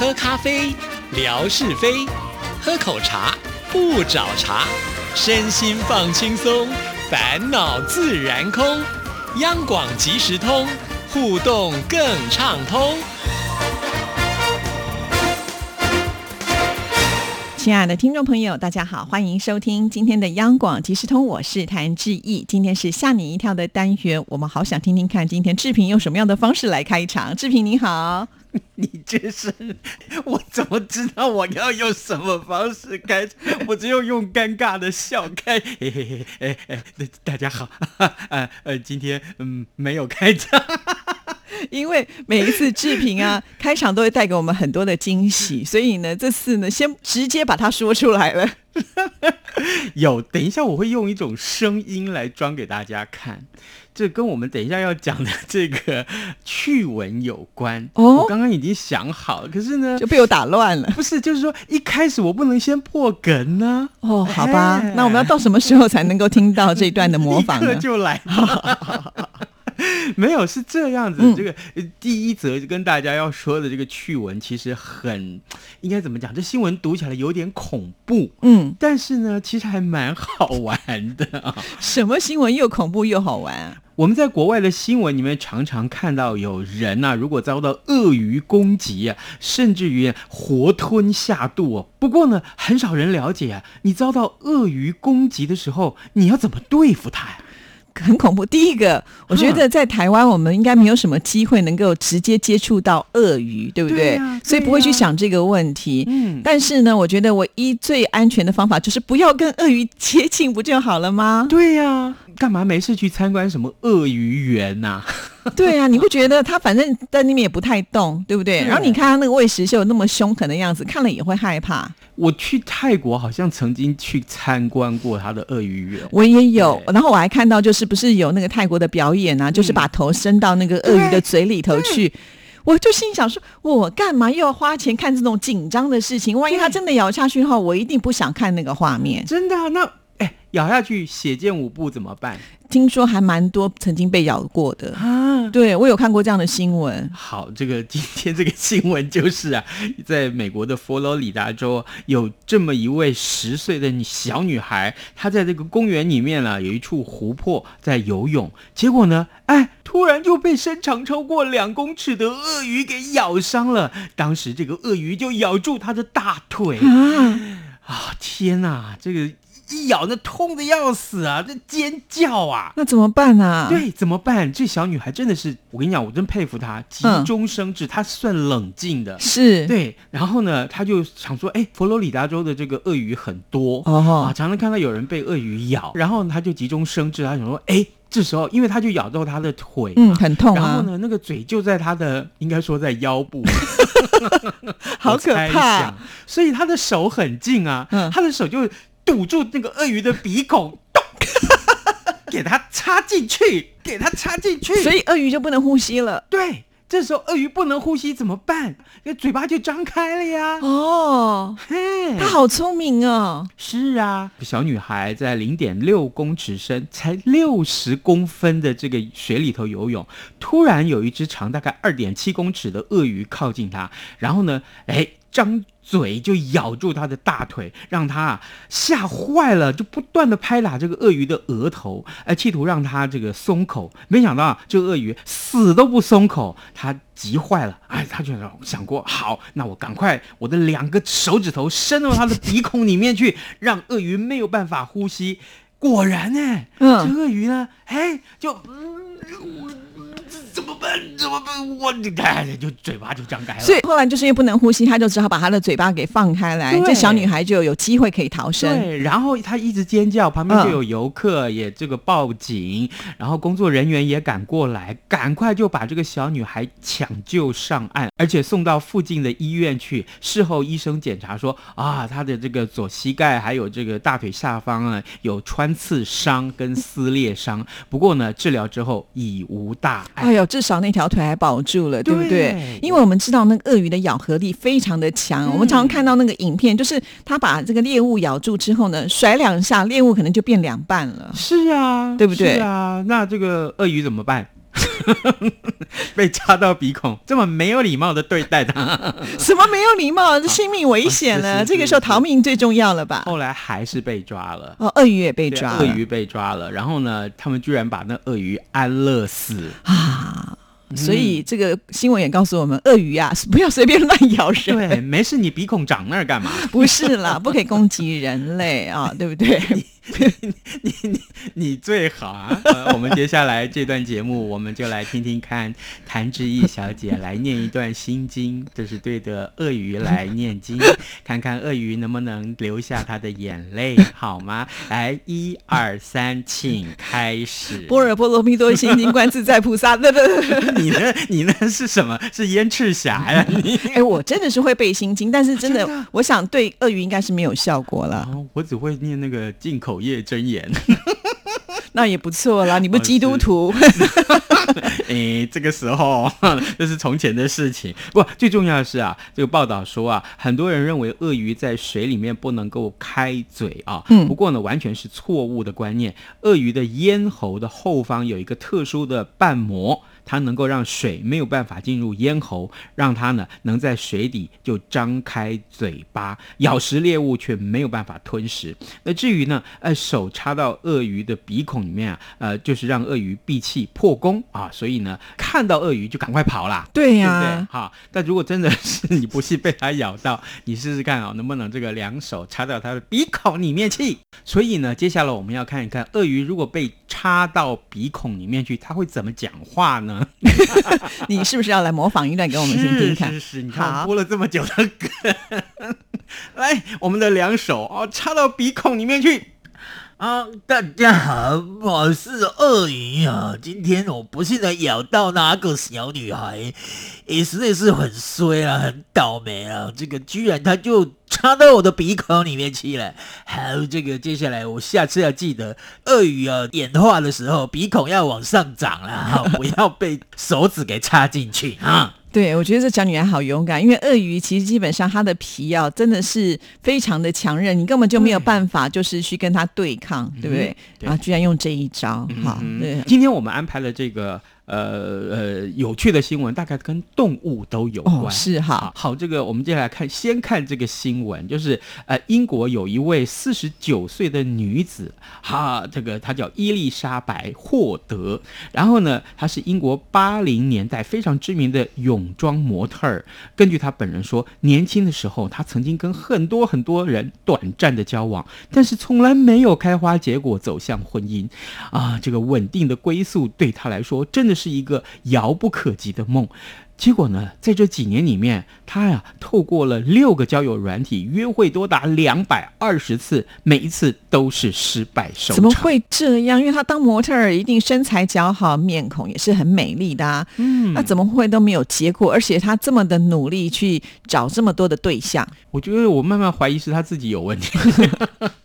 喝咖啡，聊是非；喝口茶，不找茬。身心放轻松，烦恼自然空。央广即时通，互动更畅通。亲爱的听众朋友，大家好，欢迎收听今天的央广即时通，我是谭志毅。今天是吓你一跳的单元，我们好想听听看，今天志平用什么样的方式来开场。志平你好，你这是我怎么知道我要用什么方式开？我只有用尴尬的笑开。嘿嘿嘿，哎哎，大家好，呃呃，今天嗯没有开场。因为每一次志平啊开场都会带给我们很多的惊喜，所以呢，这次呢先直接把它说出来了。有，等一下我会用一种声音来装给大家看，这跟我们等一下要讲的 这个趣闻有关。哦，我刚刚已经想好了，可是呢就被我打乱了。不是，就是说一开始我不能先破梗呢。哦，好吧，那我们要到什么时候才能够听到这一段的模仿呢？就来。没有是这样子，这个第一则跟大家要说的这个趣闻，其实很应该怎么讲？这新闻读起来有点恐怖，嗯，但是呢，其实还蛮好玩的啊。什么新闻又恐怖又好玩啊？我们在国外的新闻里面常常看到有人呐，如果遭到鳄鱼攻击啊，甚至于活吞下肚。不过呢，很少人了解啊，你遭到鳄鱼攻击的时候，你要怎么对付它呀？很恐怖。第一个，我觉得在台湾，我们应该没有什么机会能够直接接触到鳄鱼，对不对？所以不会去想这个问题。嗯。但是呢，我觉得我一最安全的方法就是不要跟鳄鱼接近，不就好了吗？对呀，干嘛没事去参观什么鳄鱼园呐？对啊，你会觉得他反正在那边也不太动，对不对？然后你看它那个喂食秀那么凶狠的样子，看了也会害怕。我去泰国好像曾经去参观过他的鳄鱼园，我也有。然后我还看到就是不是有那个泰国的表演啊，就是把头伸到那个鳄鱼的嘴里头去。我就心想说，我干嘛又要花钱看这种紧张的事情？万一他真的咬下去的话，我一定不想看那个画面。真的？那哎，咬下去血溅五步怎么办？听说还蛮多曾经被咬过的啊，对我有看过这样的新闻。好，这个今天这个新闻就是啊，在美国的佛罗里达州有这么一位十岁的小女孩，她在这个公园里面啊，有一处湖泊在游泳，结果呢，哎，突然就被身长超过两公尺的鳄鱼给咬伤了。当时这个鳄鱼就咬住她的大腿啊！啊，天哪，这个。一咬那痛的要死啊，这尖叫啊，那怎么办呢？对，怎么办？这小女孩真的是，我跟你讲，我真佩服她，急中生智，她算冷静的，是对。然后呢，她就想说，哎，佛罗里达州的这个鳄鱼很多啊，常常看到有人被鳄鱼咬，然后她就急中生智，她想说，哎，这时候因为他就咬到她的腿，嗯，很痛啊。然后呢，那个嘴就在她的，应该说在腰部，好可怕。所以她的手很近啊，她的手就。堵住那个鳄鱼的鼻孔，咚，给它插进去，给它插进去，所以鳄鱼就不能呼吸了。对，这时候鳄鱼不能呼吸怎么办？那嘴巴就张开了呀。哦，嘿，它好聪明哦。是啊，小女孩在零点六公尺深、才六十公分的这个水里头游泳，突然有一只长大概二点七公尺的鳄鱼靠近她，然后呢，哎，张。嘴就咬住他的大腿，让他啊吓坏了，就不断的拍打这个鳄鱼的额头，哎，企图让他这个松口。没想到啊，这个鳄鱼死都不松口，他急坏了，哎，他就想过，好，那我赶快我的两个手指头伸到他的鼻孔里面去，让鳄鱼没有办法呼吸。果然呢，嗯，这鳄鱼呢，哎，就。怎怎么办？我你看，就嘴巴就张开了。所以后来就是因为不能呼吸，他就只好把他的嘴巴给放开来，这小女孩就有机会可以逃生。对，然后她一直尖叫，旁边就有游客也这个报警，然后工作人员也赶过来，赶快就把这个小女孩抢救上岸，而且送到附近的医院去。事后医生检查说啊，她的这个左膝盖还有这个大腿下方啊有穿刺伤跟撕裂伤，不过呢治疗之后已无大碍。哎呦，至少那条腿还保住了，对不对？因为我们知道那个鳄鱼的咬合力非常的强，我们常常看到那个影片，就是它把这个猎物咬住之后呢，甩两下，猎物可能就变两半了。是啊，对不对？是啊，那这个鳄鱼怎么办？被插到鼻孔，这么没有礼貌的对待他，什么没有礼貌？这性命危险了，这个时候逃命最重要了吧？后来还是被抓了。哦，鳄鱼也被抓，鳄鱼被抓了。然后呢，他们居然把那鳄鱼安乐死啊！所以这个新闻也告诉我们，鳄鱼啊，不要随便乱咬人。对，没事，你鼻孔长那儿干嘛？不是啦，不可以攻击人类啊，对不对？你 你你你最好啊！我们接下来这段节目，我们就来听听看谭志毅小姐来念一段心经，这是对着鳄鱼来念经，看看鳄鱼能不能流下他的眼泪，好吗？来，一二三，请开始。般若波罗蜜多心经，观自在菩萨。对对对，你呢？你呢？是什么？是燕赤霞呀？你 哎，我真的是会背心经，但是真的，我想对鳄鱼应该是没有效果了。我只会念那个进口。业真言，那也不错啦。你不基督徒？哎，这个时候 这是从前的事情。不，最重要的是啊，这个报道说啊，很多人认为鳄鱼在水里面不能够开嘴啊。嗯，不过呢，完全是错误的观念。鳄鱼的咽喉的后方有一个特殊的瓣膜。它能够让水没有办法进入咽喉，让它呢能在水底就张开嘴巴咬食猎物，却没有办法吞食。那至于呢，呃，手插到鳄鱼的鼻孔里面啊，呃，就是让鳄鱼闭气破功啊。所以呢，看到鳄鱼就赶快跑啦。对呀，对好，但如果真的是你不幸被它咬到，你试试看啊，能不能这个两手插到它的鼻孔里面去？所以呢，接下来我们要看一看鳄鱼如果被插到鼻孔里面去，它会怎么讲话呢？你是不是要来模仿一段给我们听听看？是是，你看播了这么久的歌，来，我们的两手哦插到鼻孔里面去。啊，大家好，我是鳄鱼啊。今天我不幸的咬到那个小女孩，也实在是很衰啊，很倒霉啊。这个居然他就插到我的鼻孔里面去了。好，这个接下来我下次要记得，鳄鱼啊演化的时候鼻孔要往上长了，不要被手指给插进去啊。对，我觉得这小女孩好勇敢，因为鳄鱼其实基本上它的皮啊，真的是非常的强韧，你根本就没有办法就是去跟它对抗，对不对？然后居然用这一招，好，对。今天我们安排了这个。呃呃，有趣的新闻大概跟动物都有关，是哈。好，这个我们接下来看，先看这个新闻，就是呃，英国有一位四十九岁的女子，哈，这个她叫伊丽莎白·霍德，然后呢，她是英国八零年代非常知名的泳装模特儿。根据她本人说，年轻的时候，她曾经跟很多很多人短暂的交往，但是从来没有开花结果，走向婚姻。啊，这个稳定的归宿对她来说，真的是。是一个遥不可及的梦，结果呢，在这几年里面，他呀透过了六个交友软体约会多达两百二十次，每一次都是失败收场。怎么会这样？因为他当模特儿，一定身材姣好，面孔也是很美丽的啊。嗯，那怎么会都没有结果？而且他这么的努力去找这么多的对象，我觉得我慢慢怀疑是他自己有问题。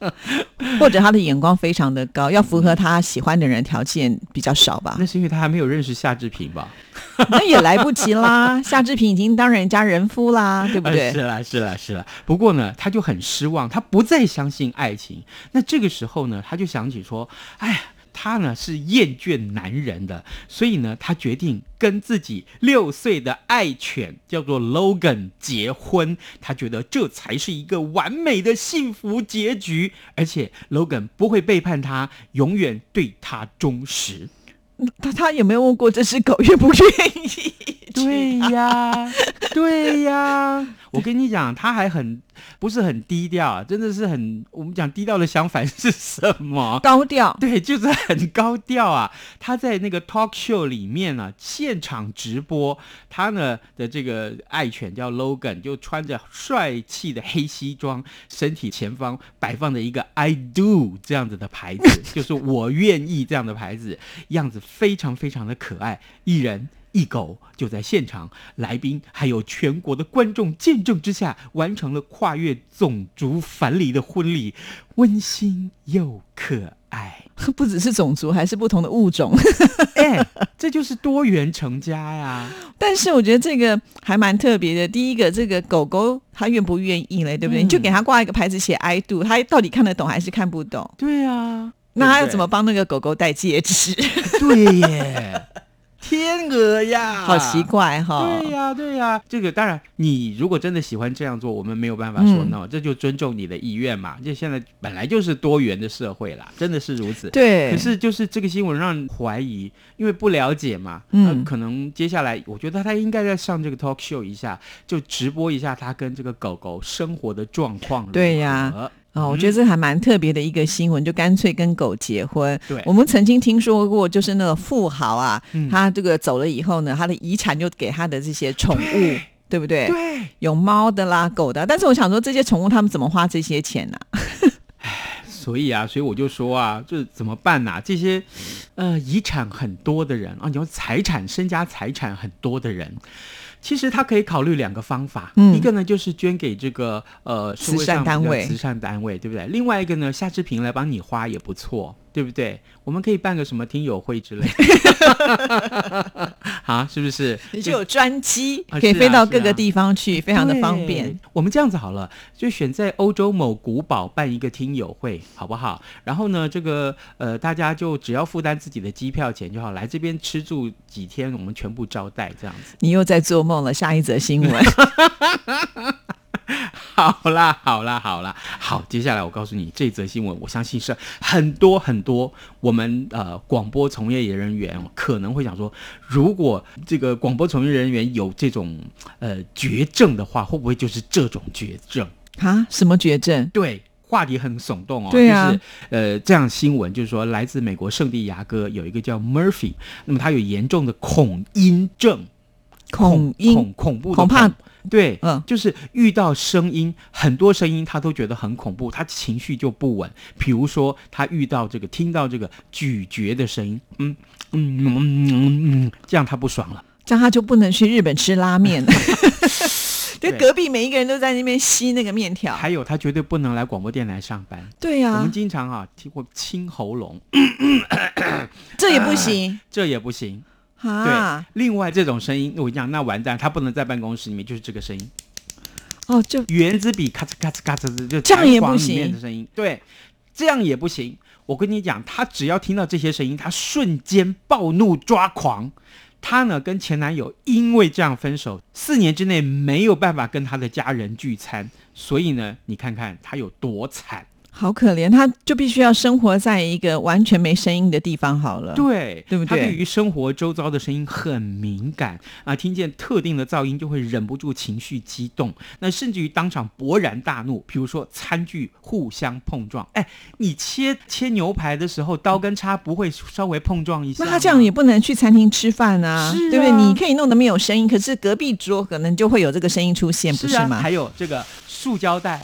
或者他的眼光非常的高，要符合他喜欢的人条件比较少吧？那是因为他还没有认识夏志平吧？那也来不及啦，夏志平已经当人家人夫啦，对不对？是啦，是啦，是啦。不过呢，他就很失望，他不再相信爱情。那这个时候呢，他就想起说：“哎呀。”他呢是厌倦男人的，所以呢，他决定跟自己六岁的爱犬叫做 Logan 结婚。他觉得这才是一个完美的幸福结局，而且 Logan 不会背叛他，永远对他忠实。他他有没有问过这只狗愿不愿意？对呀，对呀。我跟你讲，他还很不是很低调，真的是很我们讲低调的相反是什么？高调。对，就是很高调啊！他在那个 talk show 里面呢，现场直播，他呢的这个爱犬叫 Logan，就穿着帅气的黑西装，身体前方摆放着一个 I do 这样子的牌子，就是我愿意这样的牌子，样子非常非常的可爱，一人。一狗就在现场，来宾还有全国的观众见证之下，完成了跨越种族藩篱的婚礼，温馨又可爱。不只是种族，还是不同的物种。哎，这就是多元成家呀！但是我觉得这个还蛮特别的。第一个，这个狗狗它愿不愿意嘞？对不对？你就给它挂一个牌子，写 “I do”，它到底看得懂还是看不懂？对啊，那他要怎么帮那个狗狗戴戒指？对耶。天鹅呀，好奇怪哈。对呀，对呀，这个当然，你如果真的喜欢这样做，我们没有办法说 no，这就尊重你的意愿嘛。就现在本来就是多元的社会啦，真的是如此。对。可是就是这个新闻让人怀疑，因为不了解嘛，嗯，可能接下来我觉得他应该在上这个 talk show 一下，就直播一下他跟这个狗狗生活的状况。对呀。哦，我觉得这还蛮特别的一个新闻，就干脆跟狗结婚。对，我们曾经听说过，就是那个富豪啊，他这个走了以后呢，他的遗产就给他的这些宠物，对不对？对，有猫的啦，狗的。但是我想说，这些宠物他们怎么花这些钱呢？所以啊，所以我就说啊，这怎么办呢？这些呃遗产很多的人啊，你要财产身家财产很多的人。其实他可以考虑两个方法，一个呢就是捐给这个呃慈善单位，慈善单位对不对？另外一个呢，夏志平来帮你花也不错。对不对？我们可以办个什么听友会之类的，啊，是不是？你就有专机可以飞到各个地方去，非常的方便。我们这样子好了，就选在欧洲某古堡办一个听友会，好不好？然后呢，这个呃，大家就只要负担自己的机票钱就好，来这边吃住几天，我们全部招待，这样子。你又在做梦了，下一则新闻。好啦，好啦，好啦，好。接下来我告诉你这则新闻，我相信是很多很多我们呃广播从业人员可能会想说，如果这个广播从业人员有这种呃绝症的话，会不会就是这种绝症啊？什么绝症？对，话题很耸动哦。对啊，就是呃这样新闻就是说，来自美国圣地牙哥有一个叫 Murphy，那么他有严重的恐音症，恐音恐怖恐怕。对，嗯，就是遇到声音，很多声音他都觉得很恐怖，他情绪就不稳。比如说，他遇到这个，听到这个咀嚼的声音，嗯嗯嗯嗯嗯，这样他不爽了，这样他就不能去日本吃拉面了。就隔壁每一个人都在那边吸那个面条。还有，他绝对不能来广播电台上班。对呀，我们经常啊听过清喉咙，这也不行，这也不行。对，另外这种声音，我讲那完蛋，他不能在办公室里面，就是这个声音。哦，就圆珠笔咔嚓咔嚓咔嚓就这样也不行的声音。对，这样也不行。我跟你讲，他只要听到这些声音，他瞬间暴怒抓狂。他呢跟前男友因为这样分手，四年之内没有办法跟他的家人聚餐，所以呢，你看看他有多惨。好可怜，他就必须要生活在一个完全没声音的地方好了。对，对不对？他对于生活周遭的声音很敏感啊，听见特定的噪音就会忍不住情绪激动，那甚至于当场勃然大怒。比如说餐具互相碰撞，哎，你切切牛排的时候，刀跟叉不会稍微碰撞一下？那他这样也不能去餐厅吃饭啊，对不对？你可以弄得没有声音，可是隔壁桌可能就会有这个声音出现，不是吗？还有这个塑胶袋。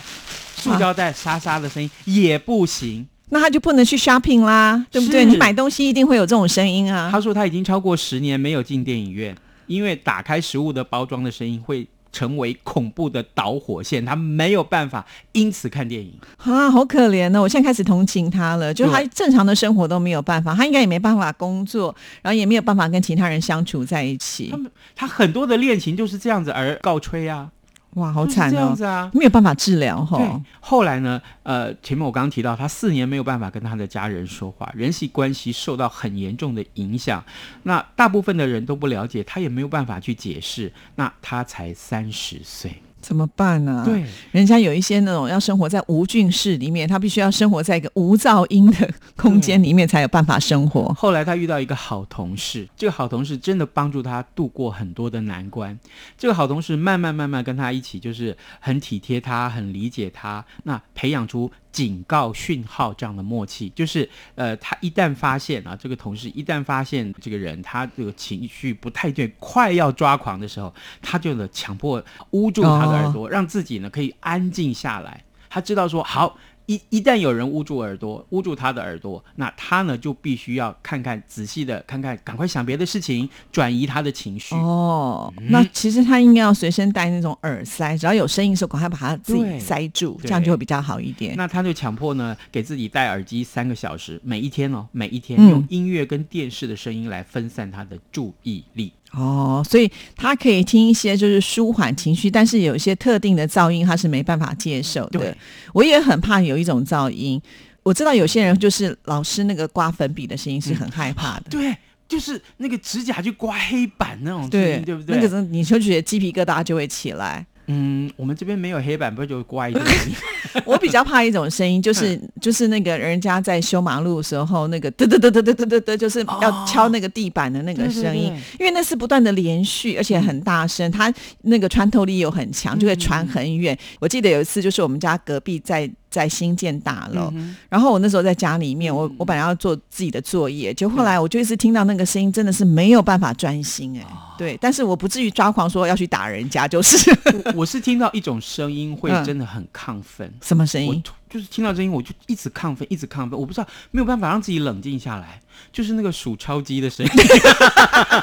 塑胶袋沙沙的声音也不行，那他就不能去 shopping 啦，对不对？你买东西一定会有这种声音啊。他说他已经超过十年没有进电影院，因为打开食物的包装的声音会成为恐怖的导火线，他没有办法因此看电影啊，好可怜呢！我现在开始同情他了，就他正常的生活都没有办法，他应该也没办法工作，然后也没有办法跟其他人相处在一起。他们他很多的恋情就是这样子而告吹啊。哇，好惨哦！这样子啊，没有办法治疗哈。后来呢，呃，前面我刚刚提到，他四年没有办法跟他的家人说话，人际关系受到很严重的影响。那大部分的人都不了解，他也没有办法去解释。那他才三十岁。怎么办呢？对，人家有一些那种要生活在无菌室里面，他必须要生活在一个无噪音的空间里面才有办法生活。后来他遇到一个好同事，这个好同事真的帮助他度过很多的难关。这个好同事慢慢慢慢跟他一起，就是很体贴他，很理解他，那培养出。警告讯号这样的默契，就是呃，他一旦发现啊，这个同事一旦发现这个人他这个情绪不太对，快要抓狂的时候，他就呢强迫捂住他的耳朵，让自己呢可以安静下来。他知道说好。一一旦有人捂住耳朵，捂住他的耳朵，那他呢就必须要看看仔细的看看，赶快想别的事情，转移他的情绪。哦，那其实他应该要随身带那种耳塞，只要有声音的时候，赶快把它自己塞住，这样就会比较好一点。那他就强迫呢，给自己戴耳机三个小时，每一天哦，每一天用音乐跟电视的声音来分散他的注意力。哦，所以他可以听一些就是舒缓情绪，但是有一些特定的噪音他是没办法接受的。我也很怕有一种噪音，我知道有些人就是老师那个刮粉笔的声音是很害怕的。对，就是那个指甲去刮黑板那种声音，对不对？那个你就觉得鸡皮疙瘩就会起来。嗯，我们这边没有黑板，不就怪一点。我比较怕一种声音，就是就是那个人家在修马路的时候，那个嘚嘚嘚嘚嘚嘚嘚嘚，就是要敲那个地板的那个声音，因为那是不断的连续，而且很大声，它那个穿透力又很强，就会传很远。我记得有一次，就是我们家隔壁在。在新建大楼，然后我那时候在家里面，我我本来要做自己的作业，就后来我就一直听到那个声音，真的是没有办法专心哎，对，但是我不至于抓狂说要去打人家，就是，我是听到一种声音会真的很亢奋，什么声音？就是听到声音我就一直亢奋，一直亢奋，我不知道没有办法让自己冷静下来，就是那个数钞机的声音。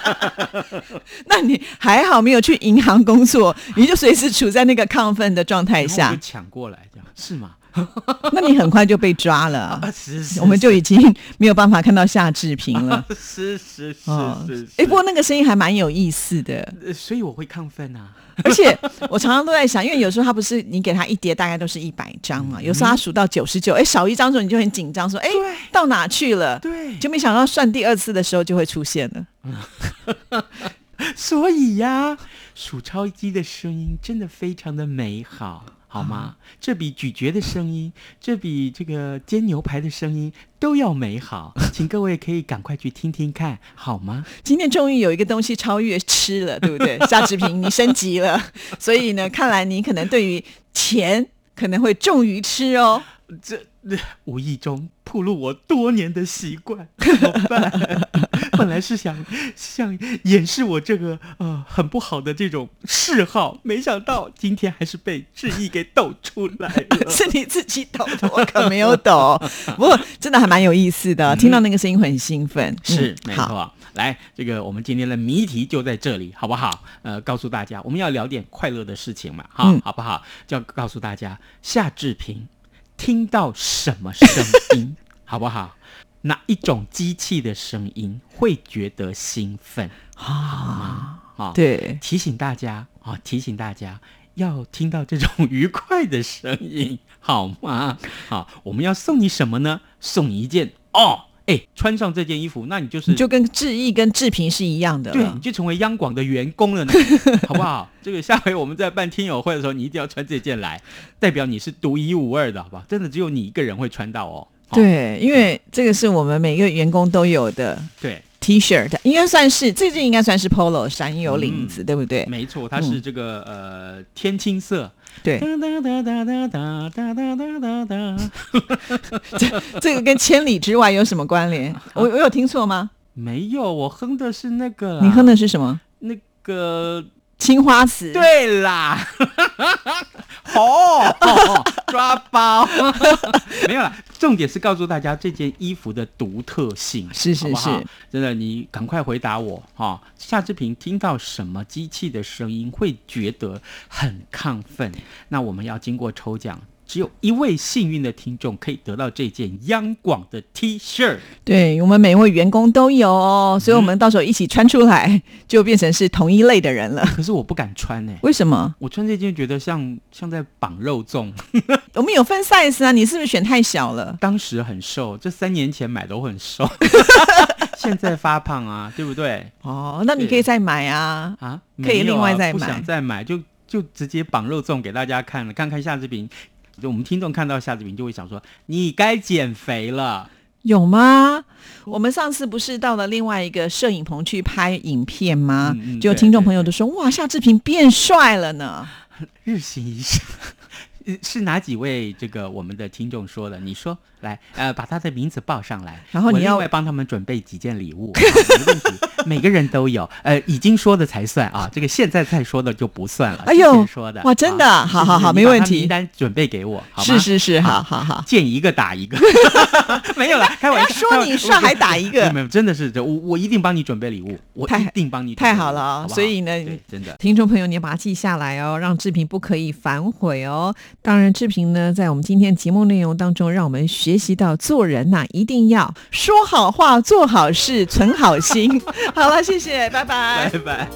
那你还好没有去银行工作，你就随时处在那个亢奋的状态下，就抢过来这样是吗？那你很快就被抓了，我们就已经没有办法看到夏志平了。是是是是，哎，不过那个声音还蛮有意思的，所以我会亢奋啊。而且我常常都在想，因为有时候他不是你给他一叠，大概都是一百张嘛，有时候他数到九十九，哎，少一张的时候你就很紧张，说哎，到哪去了？对，就没想到算第二次的时候就会出现了。所以呀，数钞机的声音真的非常的美好。好吗？这比咀嚼的声音，这比这个煎牛排的声音都要美好，请各位可以赶快去听听看，好吗？今天终于有一个东西超越吃了，对不对？夏志平，你升级了，所以呢，看来你可能对于钱可能会重于吃哦。这无意中暴露我多年的习惯，怎么办？本来是想 想掩饰我这个呃很不好的这种嗜好，没想到今天还是被志毅给抖出来了。是你自己抖的，我可没有抖。不过真的还蛮有意思的，听到那个声音很兴奋。是，没错。来，这个我们今天的谜题就在这里，好不好？呃，告诉大家，我们要聊点快乐的事情嘛，哈，好不好？就要告诉大家，夏志平。听到什么声音，好不好？哪一种机器的声音会觉得兴奋？好吗？啊，对，提醒大家啊，提醒大家要听到这种愉快的声音，好吗？好，我们要送你什么呢？送你一件哦。哎，穿上这件衣服，那你就是就跟志毅跟志平是一样的，对，你就成为央广的员工了，呢，好不好？这个下回我们在办听友会的时候，你一定要穿这件来，代表你是独一无二的，好不好？真的只有你一个人会穿到哦。对，因为这个是我们每个员工都有的。对，T-shirt 应该算是，这件应该算是 Polo 衫有领子，对不对？没错，它是这个呃天青色。对。这这个跟千里之外有什么关联？我我有听错吗？没有，我哼的是那个。你哼的是什么？那个青花瓷。对啦。哦 哦，抓包。没有了。重点是告诉大家这件衣服的独特性，是是是，真的，你赶快回答我哈。夏志平听到什么机器的声音会觉得很亢奋？那我们要经过抽奖。只有一位幸运的听众可以得到这件央广的 T 恤，对我们每一位员工都有哦，所以我们到时候一起穿出来，就变成是同一类的人了。可是我不敢穿呢，为什么？我穿这件觉得像像在绑肉粽。我们有分 size 啊，你是不是选太小了？当时很瘦，这三年前买都很瘦，现在发胖啊，对不对？哦，那你可以再买啊啊，可以另外再买，不想再买就就直接绑肉粽给大家看了，看看夏志平。就我们听众看到夏志平就会想说：“你该减肥了，有吗？”我们上次不是到了另外一个摄影棚去拍影片吗？就听众朋友都说：“哇，夏志平变帅了呢，日行一善。”是哪几位这个我们的听众说的？你说来，呃，把他的名字报上来，然后你要帮他们准备几件礼物，没问题，每个人都有，呃，已经说的才算啊，这个现在再说的就不算了。哎呦，说的。哇，真的，好好好，没问题，名单准备给我，是是是，好好好，见一个打一个，没有了，开玩笑，说你帅还打一个，没有，真的是这，我我一定帮你准备礼物，我一定帮你，太好了啊，所以呢，真的，听众朋友，你要把它记下来哦，让志平不可以反悔哦。当然，志平呢，在我们今天节目内容当中，让我们学习到做人呐，一定要说好话、做好事、存好心。好了，谢谢，拜拜，拜拜。